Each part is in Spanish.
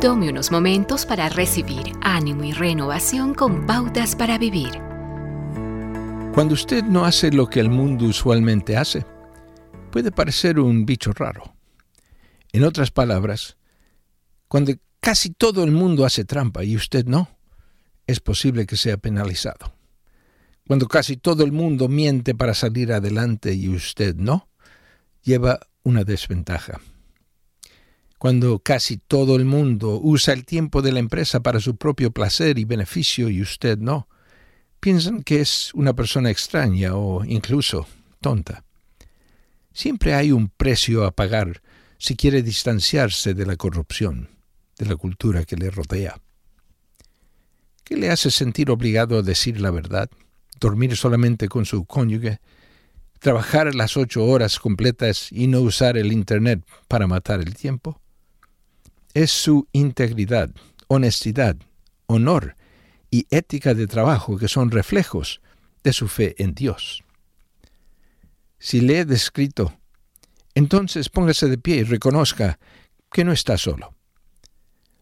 Tome unos momentos para recibir ánimo y renovación con pautas para vivir. Cuando usted no hace lo que el mundo usualmente hace, puede parecer un bicho raro. En otras palabras, cuando casi todo el mundo hace trampa y usted no, es posible que sea penalizado. Cuando casi todo el mundo miente para salir adelante y usted no, lleva una desventaja cuando casi todo el mundo usa el tiempo de la empresa para su propio placer y beneficio y usted no, piensan que es una persona extraña o incluso tonta. Siempre hay un precio a pagar si quiere distanciarse de la corrupción, de la cultura que le rodea. ¿Qué le hace sentir obligado a decir la verdad? ¿Dormir solamente con su cónyuge? ¿Trabajar las ocho horas completas y no usar el Internet para matar el tiempo? Es su integridad, honestidad, honor y ética de trabajo que son reflejos de su fe en Dios. Si le he descrito, entonces póngase de pie y reconozca que no está solo.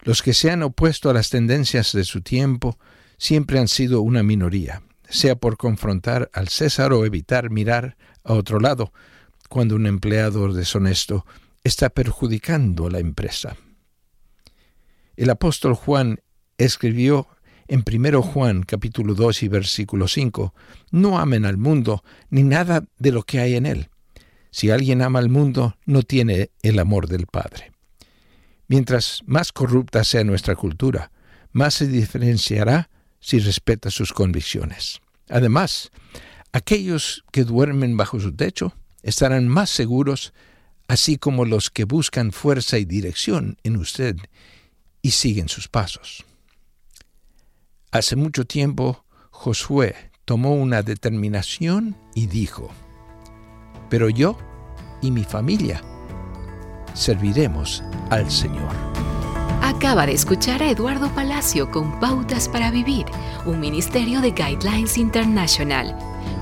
Los que se han opuesto a las tendencias de su tiempo siempre han sido una minoría, sea por confrontar al César o evitar mirar a otro lado cuando un empleado deshonesto está perjudicando a la empresa. El apóstol Juan escribió en 1 Juan capítulo 2 y versículo 5, No amen al mundo ni nada de lo que hay en él. Si alguien ama al mundo, no tiene el amor del Padre. Mientras más corrupta sea nuestra cultura, más se diferenciará si respeta sus convicciones. Además, aquellos que duermen bajo su techo estarán más seguros, así como los que buscan fuerza y dirección en usted y siguen sus pasos. Hace mucho tiempo Josué tomó una determinación y dijo, pero yo y mi familia serviremos al Señor. Acaba de escuchar a Eduardo Palacio con Pautas para Vivir, un ministerio de Guidelines International.